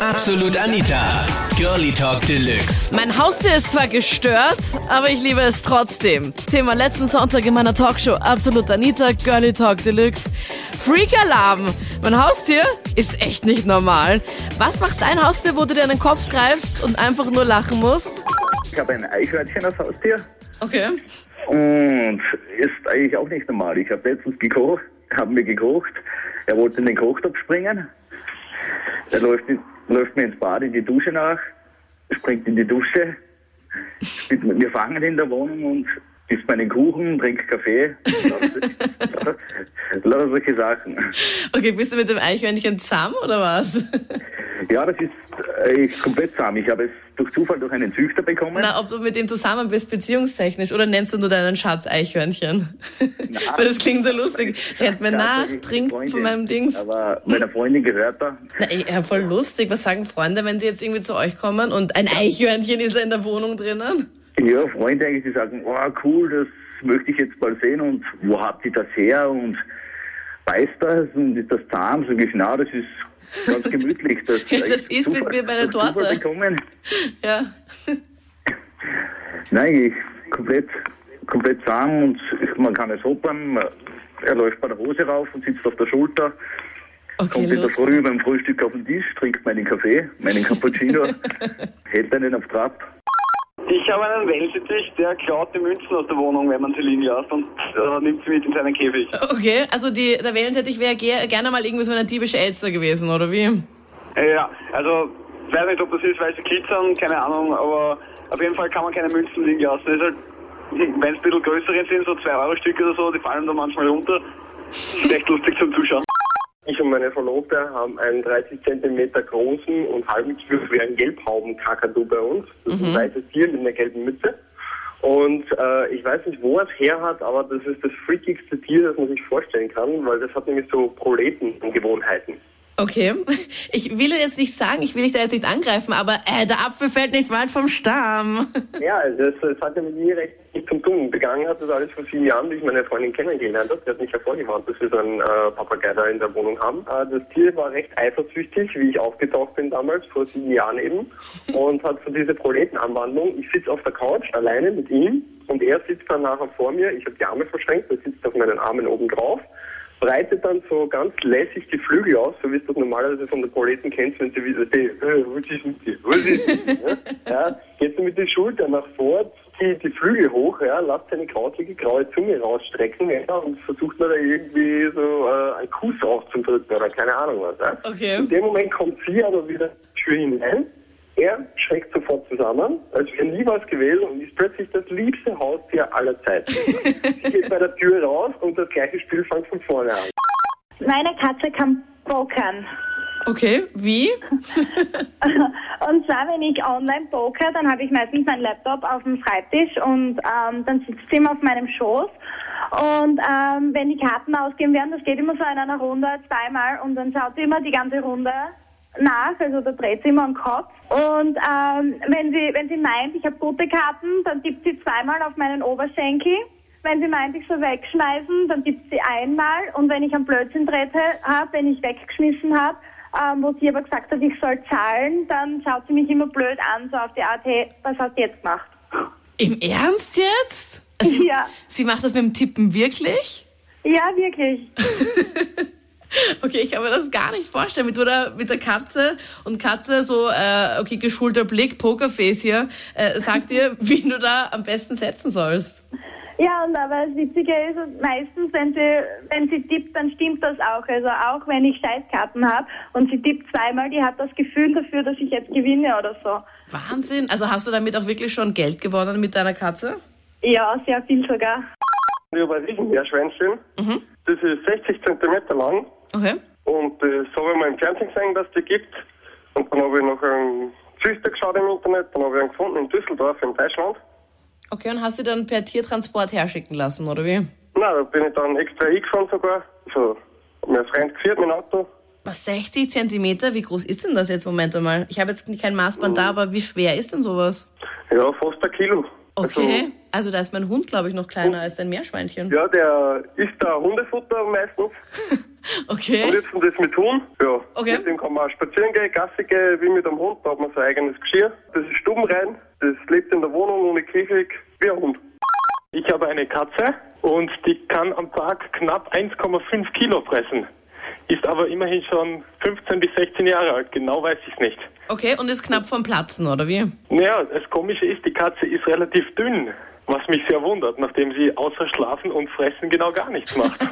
Absolut Anita. Girlie Talk Deluxe. Mein Haustier ist zwar gestört, aber ich liebe es trotzdem. Thema letzten Sonntag in meiner Talkshow Absolut Anita, Girlie Talk Deluxe. Freak-Alarm. Mein Haustier ist echt nicht normal. Was macht dein Haustier, wo du dir an den Kopf greifst und einfach nur lachen musst? Ich habe ein Eichhörnchen als Haustier Okay. und ist eigentlich auch nicht normal. Ich habe letztens gekocht, haben wir gekocht. Er wollte in den Kochtopf springen. Er läuft, in, läuft mir ins Bad in die Dusche nach, springt in die Dusche. spielt mit mir fangen in der Wohnung und isst meinen Kuchen, trinkt Kaffee. Lauter lauter solche Sachen. Okay, bist du mit dem Eichhörnchen zusammen oder was? Ja, das ist äh, komplett zahm. Ich habe es durch Zufall durch einen Züchter bekommen. Na, ob du mit dem zusammen bist, beziehungstechnisch, oder nennst du nur deinen Schatz Eichhörnchen? Weil das klingt so lustig. Rennt mir nach, trinkt Freunde, von meinem Dings. Aber meiner Freundin gehört er. Na, ja, voll lustig. Was sagen Freunde, wenn sie jetzt irgendwie zu euch kommen und ein Eichhörnchen ist in der Wohnung drinnen? Ja, Freunde eigentlich, die sagen, oh cool, das möchte ich jetzt mal sehen und wo habt ihr das her und beißt das und ist das zahm? Sag ich, na, das ist ganz gemütlich. Das, Ja, das ist mit mir bei der Torte. Bekommen. Ja. Nein, ich komplett, komplett zahm und man kann es hoppern. Er läuft bei der Hose rauf und sitzt auf der Schulter. Okay, Kommt in der. Früh beim Frühstück auf den Tisch, trinkt meinen Kaffee, meinen Cappuccino, hält einen auf Trab. Ich habe einen Wellensittich, der klaut die Münzen aus der Wohnung, wenn man sie liegen lässt und äh, nimmt sie mit in seinen Käfig. Okay, also die, der Wellensittich wäre ge gerne mal irgendwie so eine diebische Elster gewesen, oder wie? Ja, also, ich weiß nicht, ob das ist, weil sie glitzern, keine Ahnung, aber auf jeden Fall kann man keine Münzen liegen lassen. Das ist halt, wenn es ein bisschen größere sind, so 2-Euro-Stücke oder so, die fallen da manchmal runter. Ist echt lustig zum Zuschauen. Ich und meine Verlobte haben einen 30 cm großen und halben schweren Gelbhaubenkakadu bei uns. Das ist ein weißes Tier mit einer gelben Mütze. Und äh, ich weiß nicht, wo er es her hat, aber das ist das freakigste Tier, das man sich vorstellen kann, weil das hat nämlich so Proletengewohnheiten. Okay. Ich will jetzt nicht sagen, ich will dich da jetzt nicht angreifen, aber äh, der Apfel fällt nicht weit vom Stamm. Ja, das, das hat ja mit mir recht nicht zum Tun. Begangen hat das alles vor sieben Jahren, wie ich meine Freundin kennengelernt habe. Die hat mich hervorgewarnt, dass wir so einen äh, Papagei da in der Wohnung haben. Äh, das Tier war recht eifersüchtig, wie ich aufgetaucht bin damals, vor sieben Jahren eben. Und hat so diese Proletenanwandlung. Ich sitze auf der Couch alleine mit ihm und er sitzt dann nachher vor mir. Ich habe die Arme verschränkt, er sitzt auf meinen Armen oben drauf. Breitet dann so ganz lässig die Flügel aus, so wie du das normalerweise von den Proleten kennst, wenn sie wieder, die, äh, was ist mit dir? Was ist mit dir? Ja, geht so mit den Schultern nach vor, zieht die Flügel hoch, ja, lasst seine krautige graue Zunge rausstrecken ja, und versucht mir da irgendwie so äh, einen Kuss aufzudrücken oder keine Ahnung was. Ja. Okay. In dem Moment kommt sie aber wieder die Tür hinein. Er schreckt sofort zusammen, als wäre nie was gewesen und ist plötzlich das liebste Haustier aller Zeiten. sie geht bei der Tür raus und das gleiche Spiel fängt von vorne an. Meine Katze kann pokern. Okay, wie? Und zwar, wenn ich online poker, dann habe ich meistens meinen Laptop auf dem Schreibtisch und ähm, dann sitzt sie immer auf meinem Schoß. Und ähm, wenn die Karten ausgeben werden, das geht immer so in einer Runde zweimal und dann schaut sie immer die ganze Runde nach, also da dreht sie immer am Kopf. Und ähm, wenn sie wenn sie meint, ich habe gute Karten, dann tippt sie zweimal auf meinen Oberschenkel. Wenn sie meint, ich soll wegschmeißen, dann tippt sie einmal. Und wenn ich einen Blödsinn trete habe, wenn ich weggeschmissen habe, ähm, wo sie aber gesagt hat, ich soll zahlen, dann schaut sie mich immer blöd an, so auf die Art, hey, was hast du jetzt gemacht? Im Ernst jetzt? Also, Ja. Sie macht das mit dem Tippen wirklich? Ja, wirklich. Okay, ich kann mir das gar nicht vorstellen. Mit, oder, mit der Katze und Katze so, äh, okay, geschulter Blick, Pokerface hier, äh, sagt dir, wie du da am besten setzen sollst. Ja, und aber das Witzige ist, meistens, wenn sie, wenn sie tippt, dann stimmt das auch. Also auch wenn ich Scheißkarten habe und sie tippt zweimal, die hat das Gefühl dafür, dass ich jetzt gewinne oder so. Wahnsinn. Also hast du damit auch wirklich schon Geld gewonnen mit deiner Katze? Ja, sehr viel sogar. Ich habe ein Riesenmeerschweinchen. Das ist 60 Zentimeter lang. Okay. Und das habe ich mal im Fernsehen gesehen, dass es die gibt. Und dann habe ich noch einen Züchter geschaut im Internet. Dann habe ich einen gefunden in Düsseldorf in Deutschland. Okay, und hast du dann per Tiertransport herschicken lassen, oder wie? Na, da bin ich dann extra hingefahren sogar. Also, hab mir ein Freund geführt mit dem Auto. Was, 60 Zentimeter? Wie groß ist denn das jetzt? Moment einmal. Ich habe jetzt kein Maßband da, aber wie schwer ist denn sowas? Ja, fast ein Kilo. Okay. Also da ist mein Hund, glaube ich, noch kleiner als dein Meerschweinchen. Ja, der isst da Hundefutter meistens. Und Okay. jetzt und das mit Huhn. Ja. Okay. Mit dem kann man auch spazieren gehen, Gassi gehen, wie mit einem Hund. Da hat man sein eigenes Geschirr. Das ist stubenrein. Das lebt in der Wohnung ohne Käfig, wie ein Hund. Ich habe eine Katze und die kann am Tag knapp 1,5 Kilo fressen. Ist aber immerhin schon 15 bis 16 Jahre alt, genau weiß ich es nicht. Okay, und ist knapp vom Platzen, oder wie? Naja, das Komische ist, die Katze ist relativ dünn, was mich sehr wundert, nachdem sie außer Schlafen und Fressen genau gar nichts macht.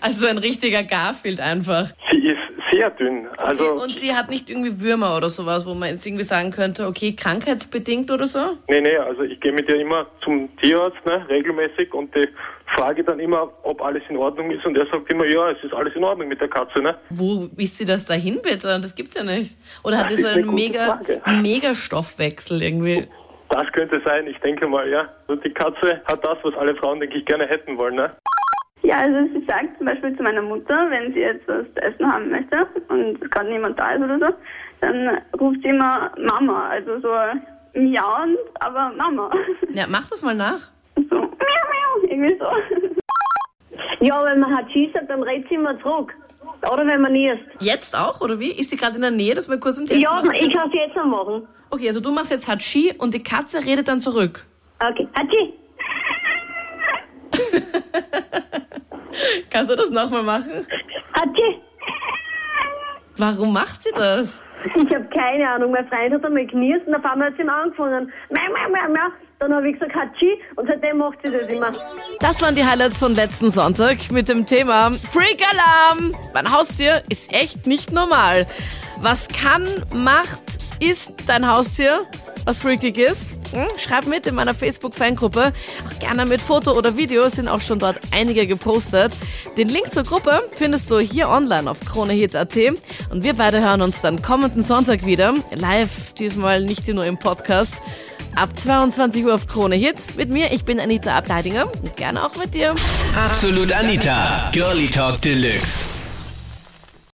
Also ein richtiger Garfield einfach. sie ist sehr dünn, also Und sie hat nicht irgendwie Würmer oder sowas, wo man jetzt irgendwie sagen könnte, okay, krankheitsbedingt oder so? nee, nee, also ich gehe mit ihr immer zum Tierarzt, ne, regelmäßig und die frage dann immer, ob alles in Ordnung ist und er sagt immer, ja, es ist alles in Ordnung mit der Katze, ne? Wo ist sie das dahin bitte? Das gibt's ja nicht. Oder hat Das die so einen mega, Frage. mega Stoffwechsel irgendwie? Das könnte sein, ich denke mal, ja. Und die Katze hat das, was alle Frauen, denke ich, gerne hätten wollen, ne? Ja, also sie sagt zum Beispiel zu meiner Mutter, wenn sie jetzt was zu essen haben möchte und gerade niemand da ist oder so, dann ruft sie immer Mama, also so miauend, aber Mama. Ja, mach das mal nach. So, miau, miau, irgendwie so. Ja, wenn man hat schießt, dann redet sie immer zurück. Oder wenn man niest. Jetzt auch, oder wie? Ist sie gerade in der Nähe, dass wir kurz einen Test Ja, machen? ich kann es jetzt noch machen. Okay, also du machst jetzt Hatschi und die Katze redet dann zurück. Okay, Hatschi. Kannst du das nochmal machen? Hatschi. Warum macht sie das? Ich habe keine Ahnung. Mein Freund hat einmal genießt und auf einmal hat sie ihm angefangen. Miau, miau, miau, miau. Dann habe ich gesagt Hatschi und seitdem macht sie das immer. Das waren die Highlights von letzten Sonntag mit dem Thema Freak Alarm. Mein Haustier ist echt nicht normal. Was kann, macht, ist dein Haustier, was freakig ist? Hm? Schreib mit in meiner Facebook-Fangruppe. Auch gerne mit Foto oder Video sind auch schon dort einige gepostet. Den Link zur Gruppe findest du hier online auf kronehit.at. Und wir beide hören uns dann kommenden Sonntag wieder. Live, diesmal nicht nur im Podcast. Ab 22 Uhr auf Krone Hit. Mit mir, ich bin Anita Ableidinger. Gerne auch mit dir. Absolut Anita. Girlie Talk Deluxe.